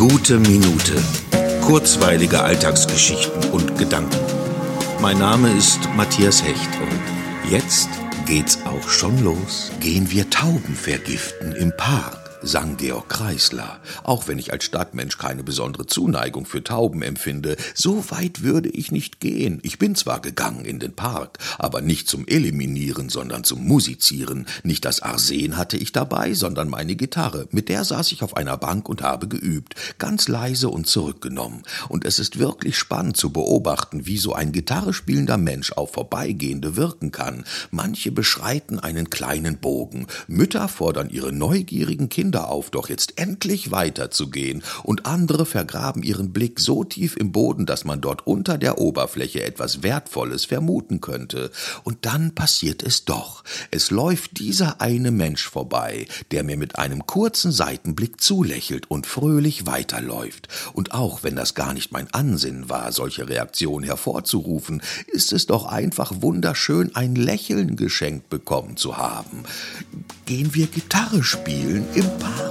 Gute Minute. Kurzweilige Alltagsgeschichten und Gedanken. Mein Name ist Matthias Hecht und jetzt geht's auch schon los. Gehen wir Tauben vergiften im Park sang Georg Kreisler. Auch wenn ich als Stadtmensch keine besondere Zuneigung für Tauben empfinde, so weit würde ich nicht gehen. Ich bin zwar gegangen in den Park, aber nicht zum Eliminieren, sondern zum Musizieren. Nicht das Arsen hatte ich dabei, sondern meine Gitarre. Mit der saß ich auf einer Bank und habe geübt, ganz leise und zurückgenommen. Und es ist wirklich spannend zu beobachten, wie so ein Gitarre spielender Mensch auf Vorbeigehende wirken kann. Manche beschreiten einen kleinen Bogen. Mütter fordern ihre neugierigen Kinder Kinder auf, doch jetzt endlich weiterzugehen, und andere vergraben ihren Blick so tief im Boden, dass man dort unter der Oberfläche etwas Wertvolles vermuten könnte. Und dann passiert es doch. Es läuft dieser eine Mensch vorbei, der mir mit einem kurzen Seitenblick zulächelt und fröhlich weiterläuft. Und auch wenn das gar nicht mein Ansinnen war, solche Reaktionen hervorzurufen, ist es doch einfach wunderschön, ein Lächeln geschenkt bekommen zu haben gehen wir Gitarre spielen im Park.